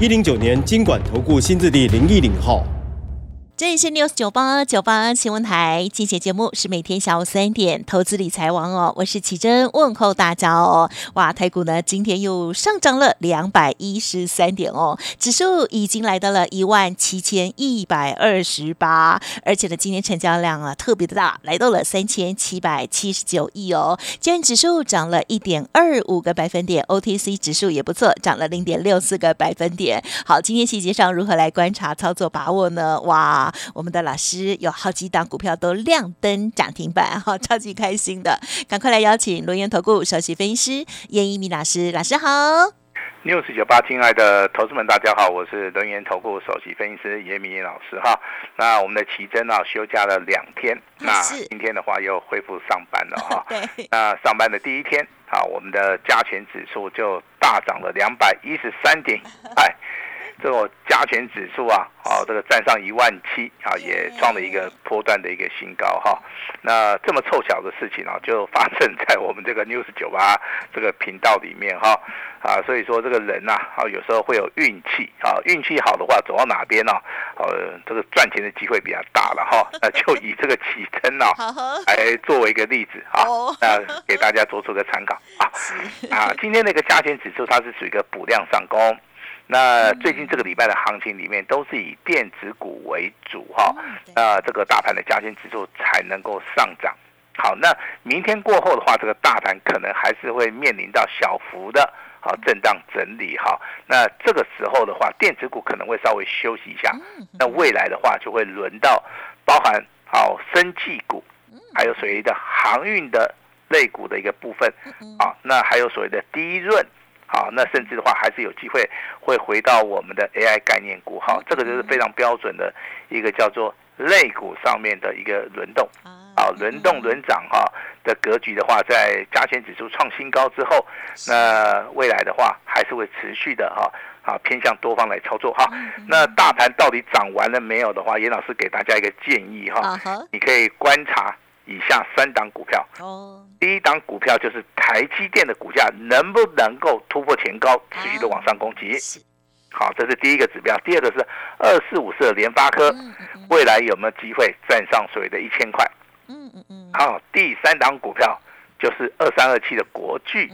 一零九年经管投顾新字第零一零号。这里是 news 九八九八新闻台，今天节目是每天下午三点，投资理财王哦，我是奇珍，问候大家哦。哇，台股呢今天又上涨了两百一十三点哦，指数已经来到了一万七千一百二十八，而且呢今天成交量啊特别的大，来到了三千七百七十九亿哦。今天指数涨了一点二五个百分点，OTC 指数也不错，涨了零点六四个百分点。好，今天细节上如何来观察操作把握呢？哇！我们的老师有好几档股票都亮灯涨停板，哈，超级开心的！赶快来邀请龙岩投顾首席分析师叶一鸣老师，老师好。六四九八，亲爱的投资们，大家好，我是龙岩投顾首席分析师严明老师哈。那我们的奇珍啊，休假了两天，那今天的话又恢复上班了哈。对。那上班的第一天，啊，我们的加权指数就大涨了两百一十三点，哎。这个加权指数啊，哦，这个站上一万七啊，也创了一个波段的一个新高哈。那这么凑巧的事情啊，就发生在我们这个 news 九八这个频道里面哈啊，所以说这个人呐啊，有时候会有运气啊，运气好的话，走到哪边呢，呃，这个赚钱的机会比较大了哈。那就以这个起征啊，来作为一个例子啊，那给大家做出个参考啊啊，今天那个加权指数它是属于一个补量上攻。那最近这个礼拜的行情里面都是以电子股为主哈，那这个大盘的加权指数才能够上涨。好，那明天过后的话，这个大盘可能还是会面临到小幅的好震荡整理哈。那这个时候的话，电子股可能会稍微休息一下。那未来的话，就会轮到包含好生技股，还有所谓的航运的类股的一个部分啊。那还有所谓的低润。好，那甚至的话还是有机会会回到我们的 AI 概念股，哈，这个就是非常标准的一个叫做类股上面的一个轮动，啊，轮动轮涨哈的格局的话，在加权指数创新高之后，那未来的话还是会持续的哈，啊偏向多方来操作哈。那大盘到底涨完了没有的话，严老师给大家一个建议哈，你可以观察。以下三档股票，哦，第一档股票就是台积电的股价能不能够突破前高，持续的往上攻击？好，这是第一个指标。第二个是二四五四的联发科，未来有没有机会站上所谓的一千块？嗯嗯嗯。好，第三档股票就是二三二七的国巨，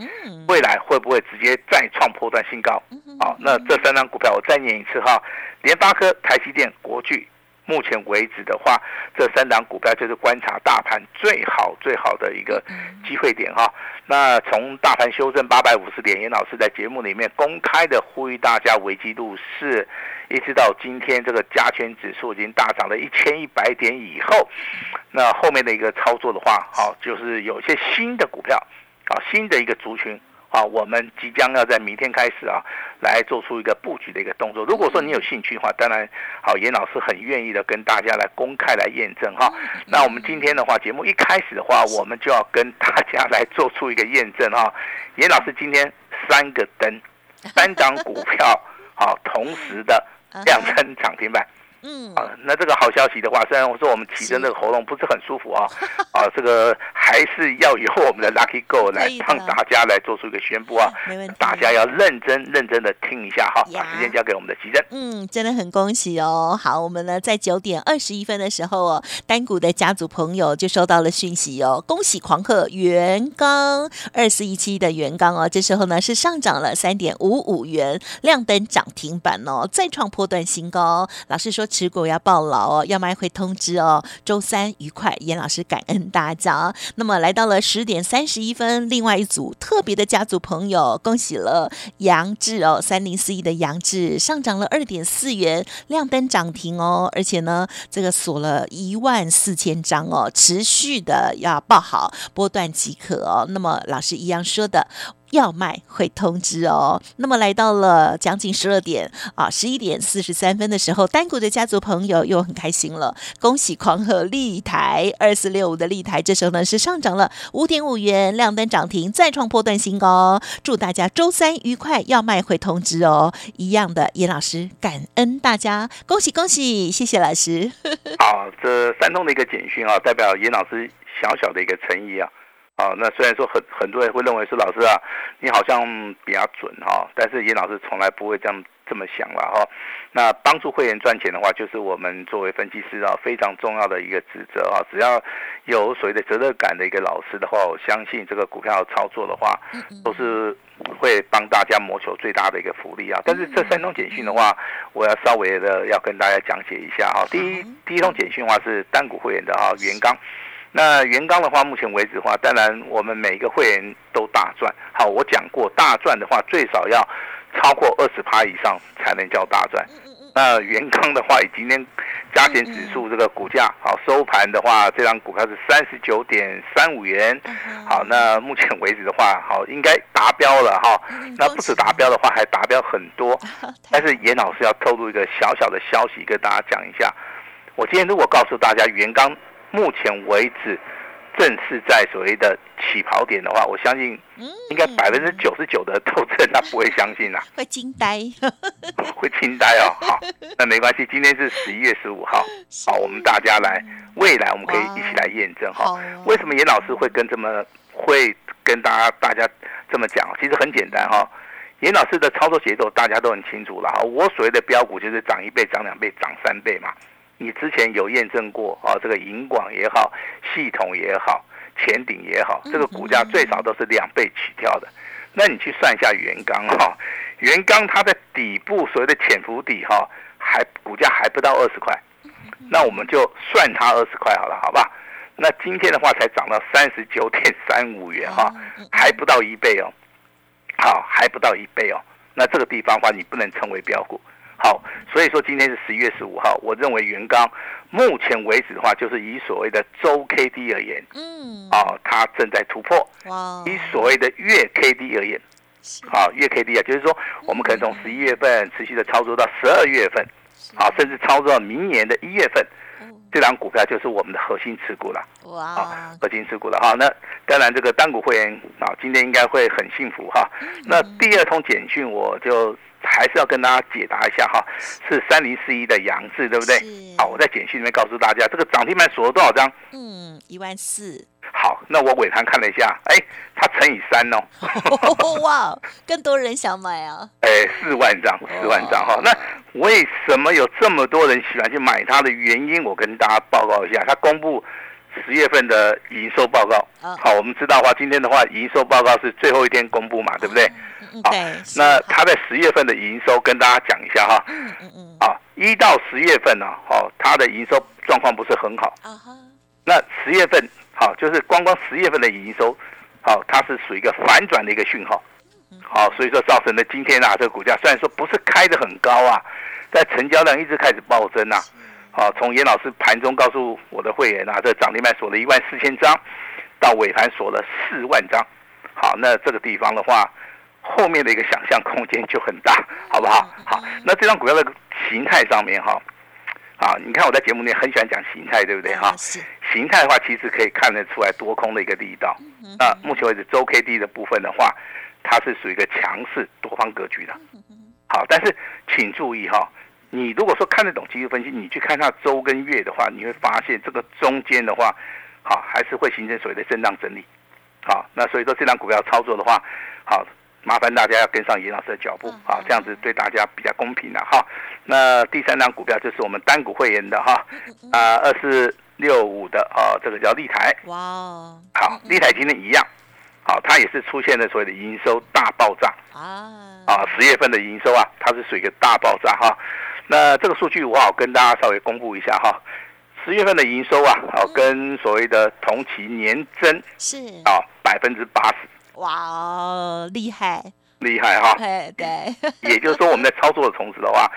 未来会不会直接再创破断新高？好，那这三档股票我再念一次哈，联发科、台积电、国巨。目前为止的话，这三档股票就是观察大盘最好最好的一个机会点哈。那从大盘修正八百五十点，严老师在节目里面公开的呼吁大家危机入市，一直到今天这个加权指数已经大涨了一千一百点以后，那后面的一个操作的话，好就是有一些新的股票啊，新的一个族群。啊，我们即将要在明天开始啊，来做出一个布局的一个动作。如果说你有兴趣的话，当然，好，严老师很愿意的跟大家来公开来验证哈。那我们今天的话，节目一开始的话，我们就要跟大家来做出一个验证哈。严老师今天三个灯，三张股票，好，同时的亮灯涨停板。嗯，啊，那这个好消息的话，虽然我说我们起的这个喉咙不是很舒服啊，啊，这个还是要由我们的 Lucky Go 来让大家来做出一个宣布啊，没问题，大家要认真认真的听一下哈，把时间交给我们的奇珍。嗯，真的很恭喜哦。好，我们呢在九点二十一分的时候哦，单股的家族朋友就收到了讯息哦，恭喜狂贺元刚二四一七的元刚哦，这时候呢是上涨了三点五五元，亮灯涨停板哦，再创破段新高。老师说。持股要报牢哦，要买会通知哦。周三愉快，严老师感恩大家。那么来到了十点三十一分，另外一组特别的家族朋友，恭喜了杨志哦，三零四一的杨志上涨了二点四元，亮灯涨停哦，而且呢，这个锁了一万四千张哦，持续的要报好，波段即可哦。那么老师一样说的。要卖会通知哦。那么来到了将近十二点啊，十一点四十三分的时候，单股的家族朋友又很开心了，恭喜狂贺立台二四六五的立台，这时候呢是上涨了五点五元，亮灯涨停，再创破断新高。祝大家周三愉快，要卖会通知哦。一样的，严老师感恩大家，恭喜恭喜，谢谢老师。好，这三通的一个简讯啊，代表严老师小小的一个诚意啊。啊，那虽然说很很多人会认为说老师啊，你好像比较准哈，但是严老师从来不会这样这么想了哈。那帮助会员赚钱的话，就是我们作为分析师啊非常重要的一个职责啊。只要有所谓的责任感的一个老师的话，我相信这个股票操作的话，都是会帮大家谋求最大的一个福利啊。但是这三通简讯的话，我要稍微的要跟大家讲解一下哈。第一，第一通简讯的话是单股会员的啊，元刚。那元刚的话，目前为止的话，当然我们每一个会员都大赚。好，我讲过大赚的话，最少要超过二十趴以上才能叫大赚。那元刚的话，以今天加权指数这个股价好收盘的话，这张股票是三十九点三五元。好，那目前为止的话，好应该达标了哈。那不止达标的话，还达标很多。但是严老师要透露一个小小的消息跟大家讲一下。我今天如果告诉大家元刚。目前为止，正是在所谓的起跑点的话，我相信应该百分之九十九的投资人他不会相信啦，会惊呆，会惊呆哦。好，那没关系，今天是十一月十五号，好，我们大家来，未来我们可以一起来验证哈。为什么严老师会跟这么会跟大家大家这么讲？其实很简单哈，严老师的操作节奏大家都很清楚了哈。我所谓的标股就是涨一倍、涨两倍、涨三倍嘛。你之前有验证过啊？这个银广也好，系统也好，前顶也好，这个股价最少都是两倍起跳的。那你去算一下元刚哈，元刚它的底部所谓的潜伏底哈，还股价还不到二十块，那我们就算它二十块好了，好吧？那今天的话才涨到三十九点三五元哈，还不到一倍哦，好，还不到一倍哦。那这个地方的话，你不能称为标股。好，所以说今天是十一月十五号，我认为元刚目前为止的话，就是以所谓的周 K D 而言，嗯，啊，它正在突破。哇，以所谓的月 K D 而言，啊，月 K D 啊，就是说我们可能从十一月份持续的操作到十二月份，啊，甚至操作到明年的一月份，这张股票就是我们的核心持股了。哇，核心持股了哈。那当然，这个单股会员啊，今天应该会很幸福哈。那第二通简讯我就。还是要跟大家解答一下哈，是三零四一的杨志，对不对？好，我在简讯里面告诉大家，这个涨停板锁了多少张？嗯，一万四。好，那我尾盘看了一下，哎，它乘以三哦。哇，更多人想买啊！哎，四万张，四万张哈。那为什么有这么多人喜欢去买它的原因？我跟大家报告一下，它公布十月份的营收报告。好，我们知道话，今天的话，营收报告是最后一天公布嘛，对不对？好，那他在十月份的营收跟大家讲一下哈。嗯嗯嗯。啊，一到十月份呢，哦，它的营收状况不是很好。啊哈。那十月份，好，就是光光十月份的营收，好，它是属于一个反转的一个讯号。好，所以说造成了今天啊，这个股价虽然说不是开的很高啊，但成交量一直开始暴增呐。好，从严老师盘中告诉我的会员啊，这涨停板锁了一万四千张，到尾盘锁了四万张。好，那这个地方的话。后面的一个想象空间就很大，好不好？好，那这张股票的形态上面哈，啊，你看我在节目里很喜欢讲形态，对不对哈？形态的话，其实可以看得出来多空的一个力道。那目前为止周 K D 的部分的话，它是属于一个强势多方格局的。好，但是请注意哈，你如果说看得懂技术分析，你去看它周跟月的话，你会发现这个中间的话，好还是会形成所谓的震荡整理。好，那所以说这张股票操作的话，好。麻烦大家要跟上严老师的脚步啊，这样子对大家比较公平的哈。那第三张股票就是我们单股会员的哈，啊，二四六五的啊，这个叫立台。哇，好，立台今天一样，好，它也是出现了所谓的营收大爆炸啊，啊，十月份的营收啊，它是属于一个大爆炸哈。那这个数据我好跟大家稍微公布一下哈，十月份的营收啊，好，跟所谓的同期年增是啊百分之八十。哇哦，厉害，厉害哈！对对，也就是说，我们在操作的同时的话，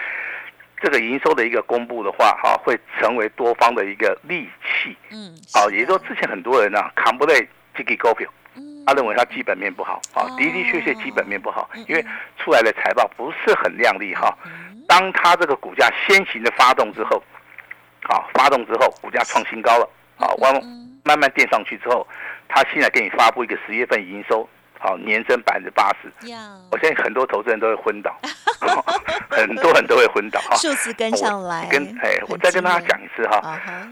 这个营收的一个公布的话，哈，会成为多方的一个利器。嗯，好，也就是说，之前很多人呢扛不累这个股票，嗯，他认为它基本面不好啊，的的确确基本面不好，因为出来的财报不是很亮丽哈。当他这个股价先行的发动之后，啊发动之后，股价创新高了，啊慢慢慢垫上去之后，他现在给你发布一个十月份营收。好，年增百分之八十，我相信很多投资人都会昏倒，很多人都会昏倒哈。数字跟上来，跟哎，我再跟大家讲一次哈。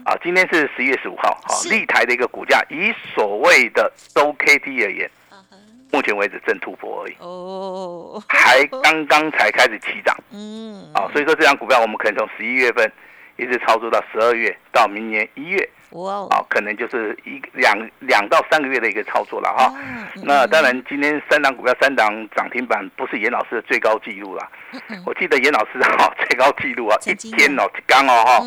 啊，今天是十一月十五号，好，立台的一个股价，以所谓的周 K D 而言，目前为止正突破而已，哦，还刚刚才开始起涨，嗯，啊，所以说这张股票我们可能从十一月份一直操作到十二月，到明年一月。哇，好，可能就是一两两到三个月的一个操作了哈。那当然，今天三档股票三档涨停板不是严老师的最高纪录了。我记得严老师哈 最高纪录啊，一天哦刚哦哈，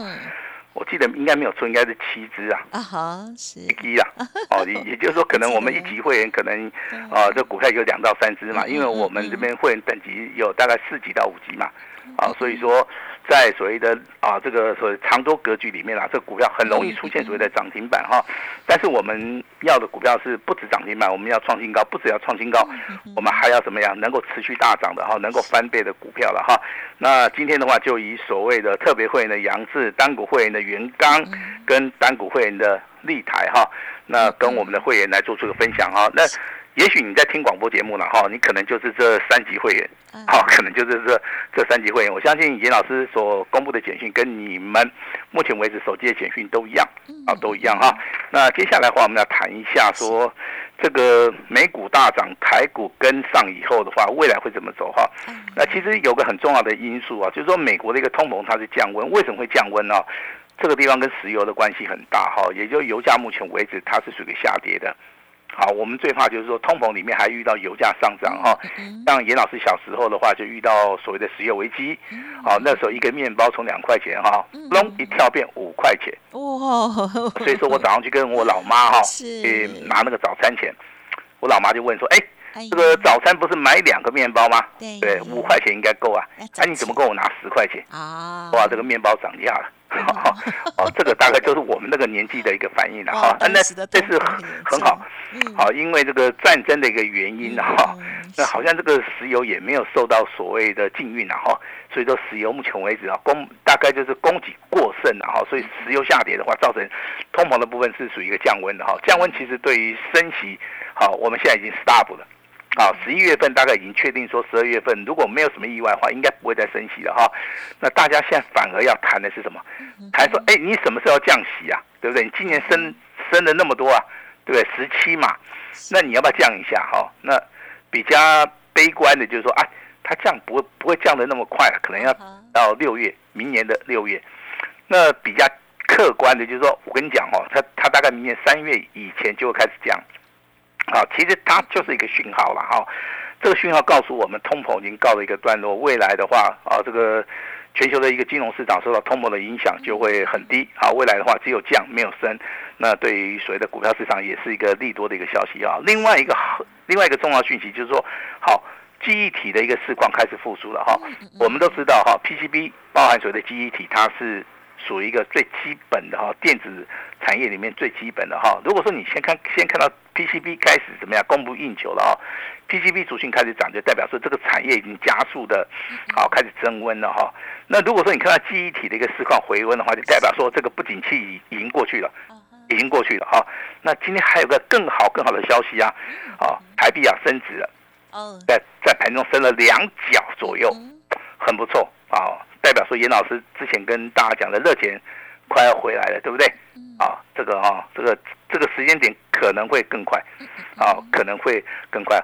我记得应该没有错，应该是七只啊。啊哈，是一支啊。哦，也也就是说，可能我们一级会员可能啊，这股票有两到三只嘛，因为我们这边会员等级有大概四级到五级嘛。啊，所以说。在所谓的啊这个所谓长多格局里面啊，这个股票很容易出现所谓的涨停板哈。但是我们要的股票是不止涨停板，我们要创新高，不止要创新高，我们还要怎么样能够持续大涨的哈，能够翻倍的股票了哈。那今天的话，就以所谓的特别会员的杨志、单股会员的袁刚跟单股会员的立台哈，那跟我们的会员来做出个分享哈。那也许你在听广播节目了哈，你可能就是这三级会员，好，可能就是这这三级会员。我相信严老师所公布的简讯跟你们目前为止手机的简讯都一样，啊，都一样哈。那接下来的话，我们要谈一下说这个美股大涨，台股跟上以后的话，未来会怎么走哈？那其实有个很重要的因素啊，就是说美国的一个通膨它是降温，为什么会降温呢？这个地方跟石油的关系很大哈，也就油价目前为止它是属于下跌的。好，我们最怕就是说通膨里面还遇到油价上涨哈，像严老师小时候的话就遇到所谓的石油危机，好那时候一个面包从两块钱哈，隆一跳变五块钱，哇！所以说我早上去跟我老妈哈 去拿那个早餐钱，我老妈就问说，哎，这个早餐不是买两个面包吗？对，五块钱应该够啊，哎你怎么跟我拿十块钱？啊，哇，这个面包涨价了。哦，这个大概就是我们那个年纪的一个反应了哈。那这是很好，好，因为这个战争的一个原因哈。那好像这个石油也没有受到所谓的禁运了哈。所以说石油目前为止啊，供大概就是供给过剩了哈。所以石油下跌的话，造成通膨的部分是属于一个降温的哈。降温其实对于升息，好，我们现在已经 stop 了。啊，十一月份大概已经确定说，十二月份如果没有什么意外的话，应该不会再升息了哈。那大家现在反而要谈的是什么？谈说，哎，你什么时候要降息啊？对不对？你今年升升了那么多啊，对不对？十七嘛，那你要不要降一下哈？那比较悲观的就是说，哎，它降不会不会降的那么快，可能要到六月，明年的六月。那比较客观的就是说，我跟你讲哦，它它大概明年三月以前就会开始降。好，其实它就是一个讯号了哈。这个讯号告诉我们，通膨已经告了一个段落。未来的话，啊，这个全球的一个金融市场受到通膨的影响就会很低。啊，未来的话只有降没有升。那对于所谓的股票市场也是一个利多的一个消息啊。另外一个另外一个重要讯息就是说，好，记忆体的一个市况开始复苏了哈。我们都知道哈，PCB 包含所谓的记忆体，它是。属于一个最基本的哈，电子产业里面最基本的哈。如果说你先看，先看到 PCB 开始怎么样供不应求了哈，PCB 属性开始涨，就代表说这个产业已经加速的，好开始增温了哈。那如果说你看到记忆体的一个市况回温的话，就代表说这个不景气已已经过去了，已经过去了哈。那今天还有个更好更好的消息啊，啊，台币啊升值了，在在盘中升了两角左右，很不错啊。代表说，严老师之前跟大家讲的热钱快要回来了，对不对？啊，这个啊，这个这个时间点可能会更快，啊，可能会更快。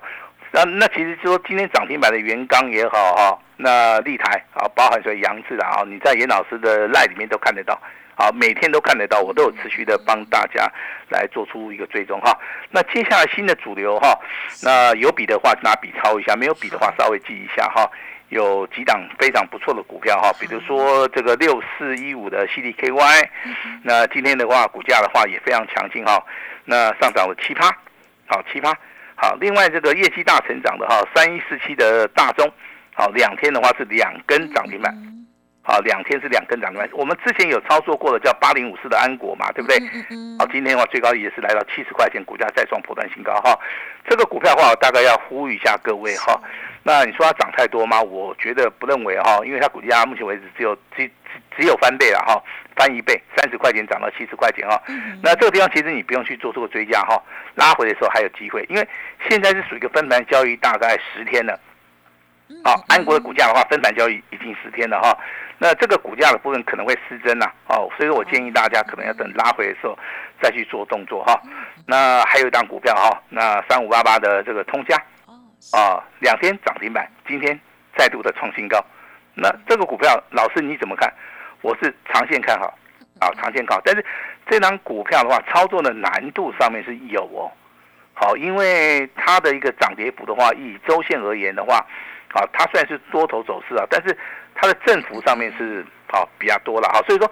那那其实说今天涨停板的元刚也好哈，那立台啊，包含说杨志啊，你在严老师的赖里面都看得到，啊，每天都看得到，我都有持续的帮大家来做出一个追踪哈。那接下来新的主流哈，那有笔的话拿笔抄一下，没有笔的话稍微记一下哈。有几档非常不错的股票哈，比如说这个六四一五的 CDKY，那今天的话股价的话也非常强劲哈，那上涨了七趴，好七趴，好，另外这个业绩大成长的哈，三一四七的大中，好两天的话是两根涨停板，好，两天是两根涨停板。我们之前有操作过的叫八零五四的安国嘛，对不对？好，今天的话最高也是来到七十块钱，股价再创破断新高哈。这个股票的话，我大概要呼吁一下各位哈。那你说它涨太多吗？我觉得不认为哈，因为它股价目前为止只有只只有翻倍了哈，翻一倍，三十块钱涨到七十块钱哈。那这个地方其实你不用去做这个追加哈，拉回的时候还有机会，因为现在是属于一个分盘交易，大概十天了。好，安国的股价的话，分盘交易已经十天了哈。那这个股价的部分可能会失真呐，哦，所以说我建议大家可能要等拉回的时候再去做动作哈。那还有一档股票哈，那三五八八的这个通家，啊，两天涨停板，今天再度的创新高。那这个股票，老师你怎么看？我是长线看好，啊，长线看好。但是这档股票的话，操作的难度上面是有哦，好，因为它的一个涨跌幅的话，以周线而言的话，啊，它虽然是多头走势啊，但是。它的振幅上面是好比较多了哈，所以说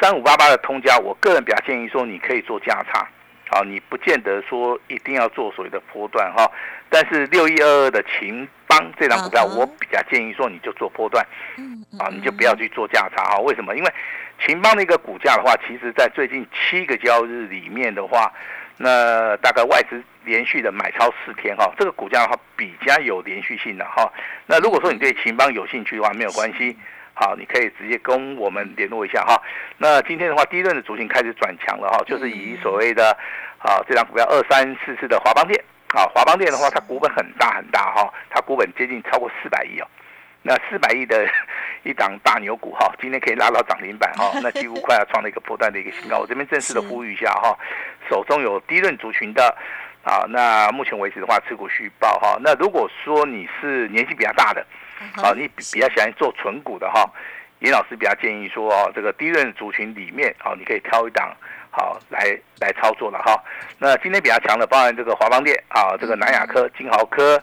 三五八八的通家，我个人比较建议说你可以做价差，好，你不见得说一定要做所谓的波段哈。但是六一二二的秦邦这张股票，我比较建议说你就做波段，啊，你就不要去做价差哈。为什么？因为秦邦的一个股价的话，其实在最近七个交易日里面的话，那大概外资连续的买超四天哈，这个股价的话比较有连续性的哈。那如果说你对秦邦有兴趣的话，没有关系，好，你可以直接跟我们联络一下哈。那今天的话，第一轮的主群开始转强了哈，就是以所谓的啊这张股票二三四四的华邦电啊，华邦电的话，它股本很大很大哈，它股本接近超过四百亿哦。那四百亿的 一档大牛股哈，今天可以拉到涨停板哈，那几乎快要创了一个破断的一个新高。我这边正式的呼吁一下哈，手中有低润族群的啊，那目前为止的话，持股续报哈。那如果说你是年纪比较大的，啊，你比较喜欢做纯股的哈，严老师比较建议说哦，这个低润族群里面啊，你可以挑一档好来来操作了哈。那今天比较强的，包含这个华邦电啊，这个南亚科、金豪科。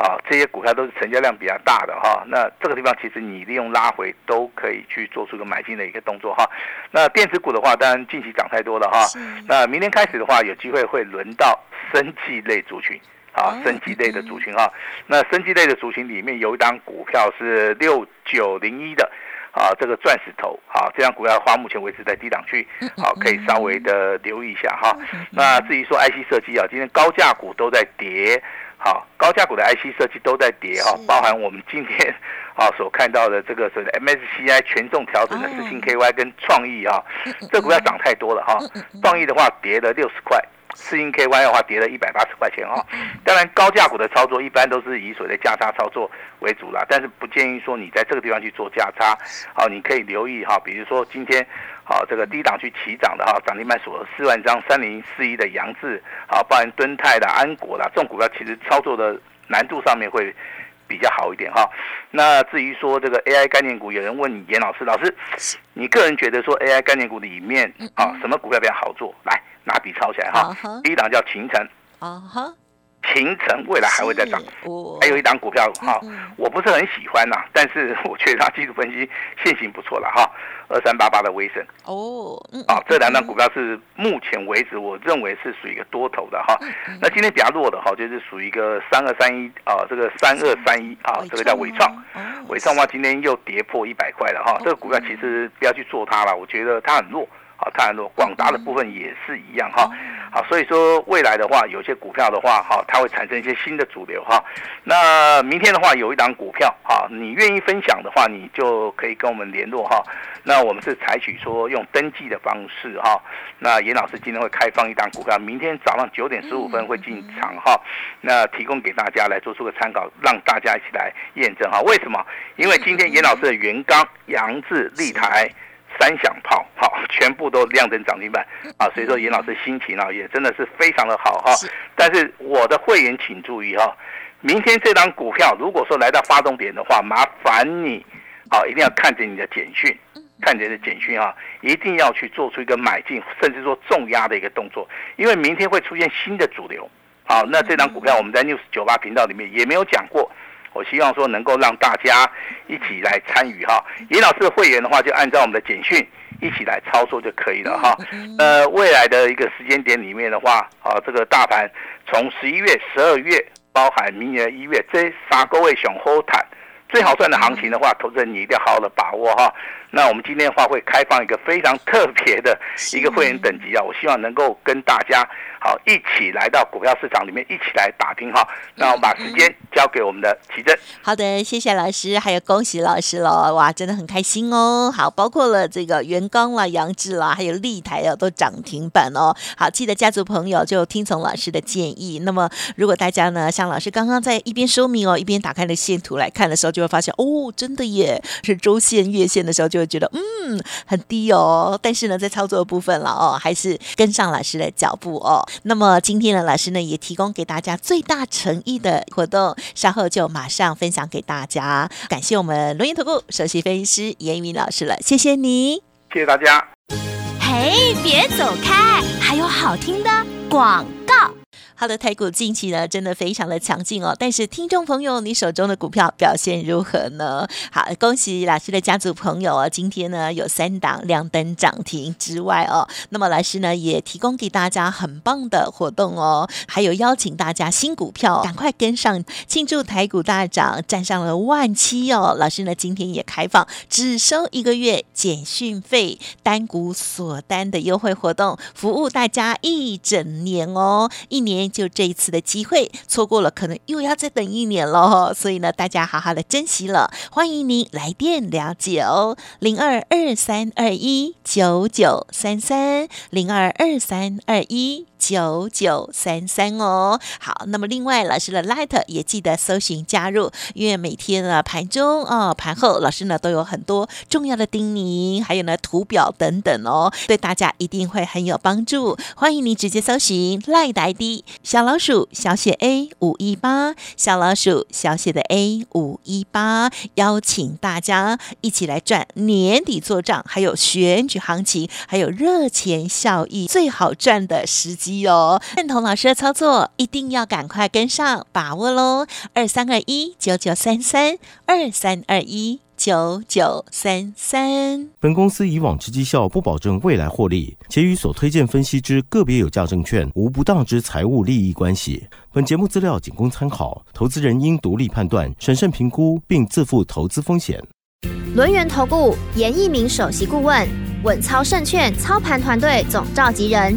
好，这些股票都是成交量比较大的哈，那这个地方其实你利用拉回都可以去做出一个买进的一个动作哈。那电子股的话，当然近期涨太多了哈。那明天开始的话，有机会会轮到生技类族群啊，生技类的族群哈。那生技类的族群里面有一档股票是六九零一的啊，这个钻石头啊，这张股票的话，目前为止在低档区，好，可以稍微的留意一下哈。那至于说 IC 设计啊，今天高价股都在跌。好，高价股的 IC 设计都在跌哈，包含我们今天 啊所看到的这个所谓的 MSCI 权重调整的四星 KY 跟创意啊，这股票涨太多了哈，创意的话跌了六十块。四星 KY 的话跌了一百八十块钱哈，当然高价股的操作一般都是以所谓的价差操作为主啦，但是不建议说你在这个地方去做价差，好，你可以留意哈，比如说今天好这个低档去起涨的哈，涨停板锁四万张，三零四一的杨志，好，包含敦泰的安国的，这种股票其实操作的难度上面会比较好一点哈。那至于说这个 AI 概念股，有人问严老师，老师，你个人觉得说 AI 概念股里面啊，什么股票比较好做？来。拿笔抄起来哈，第一档叫秦城，啊哈，秦城未来还会再涨，还有一档股票哈，我不是很喜欢呐，但是 我觉得它技术分析现行不错了哈，二三八八的威盛哦，啊，这两档股票是目前为止我认为是属于一个多头的哈，那今天比较弱的哈，就是属于一个三二三一啊，这个三二三一啊，这个叫伟创，伟创的话今天又跌破一百块了哈，这个股票其实不要去做它了，我觉得它很弱。好，太阳路广达的部分也是一样哈。好，所以说未来的话，有些股票的话，哈，它会产生一些新的主流哈。那明天的话，有一档股票哈，你愿意分享的话，你就可以跟我们联络哈。那我们是采取说用登记的方式哈。那严老师今天会开放一档股票，明天早上九点十五分会进场哈。那提供给大家来做出个参考，让大家一起来验证哈。为什么？因为今天严老师的元刚、杨志、立台。三响炮，好，全部都亮灯涨停板啊！所以说严老师心情啊，也真的是非常的好哈。但是我的会员请注意哈，明天这张股票如果说来到发动点的话，麻烦你啊，一定要看着你的简讯，看着你的简讯啊，一定要去做出一个买进，甚至说重压的一个动作，因为明天会出现新的主流。好，那这张股票我们在 news 九八频道里面也没有讲过。我希望说能够让大家一起来参与哈，尹老师的会员的话就按照我们的简讯一起来操作就可以了哈。呃，未来的一个时间点里面的话，啊，这个大盘从十一月、十二月，包含明年一月，这三个位熊后谈，最好赚的行情的话，投资人你一定要好好的把握哈。那我们今天的话会开放一个非常特别的一个会员等级啊，我希望能够跟大家好一起来到股票市场里面一起来打听哈。那我们把时间交给我们的奇珍。好的，谢谢老师，还有恭喜老师喽！哇，真的很开心哦。好，包括了这个元刚啦、杨志啦，还有立台哦，都涨停板哦。好，记得家族朋友就听从老师的建议。那么，如果大家呢，像老师刚刚在一边说明哦，一边打开了线图来看的时候，就会发现哦，真的耶，是周线、月线的时候就。就觉得嗯很低哦，但是呢，在操作的部分了哦，还是跟上老师的脚步哦。那么今天呢，老师呢也提供给大家最大诚意的活动，稍后就马上分享给大家。感谢我们龙岩投顾首席分析师严云老师了，谢谢你，谢谢大家。嘿，别走开，还有好听的广告。好的，台股近期呢真的非常的强劲哦，但是听众朋友，你手中的股票表现如何呢？好，恭喜老师的家族朋友哦，今天呢有三档亮灯涨停之外哦，那么老师呢也提供给大家很棒的活动哦，还有邀请大家新股票赶快跟上，庆祝台股大涨，站上了万七哦。老师呢今天也开放只收一个月简讯费，单股锁单的优惠活动，服务大家一整年哦，一年。就这一次的机会，错过了可能又要再等一年了，所以呢，大家好好的珍惜了。欢迎您来电了解哦，零二二三二一九九三三，零二二三二一。九九三三哦，好，那么另外老师的 Light 也记得搜寻加入，因为每天呢盘中哦盘后老师呢都有很多重要的叮咛，还有呢图表等等哦，对大家一定会很有帮助。欢迎你直接搜寻 Light ID 小老鼠小写 A 五一八，小老鼠小写的 A 五一八，邀请大家一起来赚年底做账，还有选举行情，还有热钱效益最好赚的时机。哦，认同老师的操作，一定要赶快跟上，把握喽！二三二一九九三三，二三二一九九三三。本公司以往之绩效不保证未来获利，且与所推荐分析之个别有价证券无不当之财务利益关系。本节目资料仅供参考，投资人应独立判断、审慎评估，并自负投资风险。轮源投顾严一鸣首席顾问，稳操胜券操盘团队总召集人。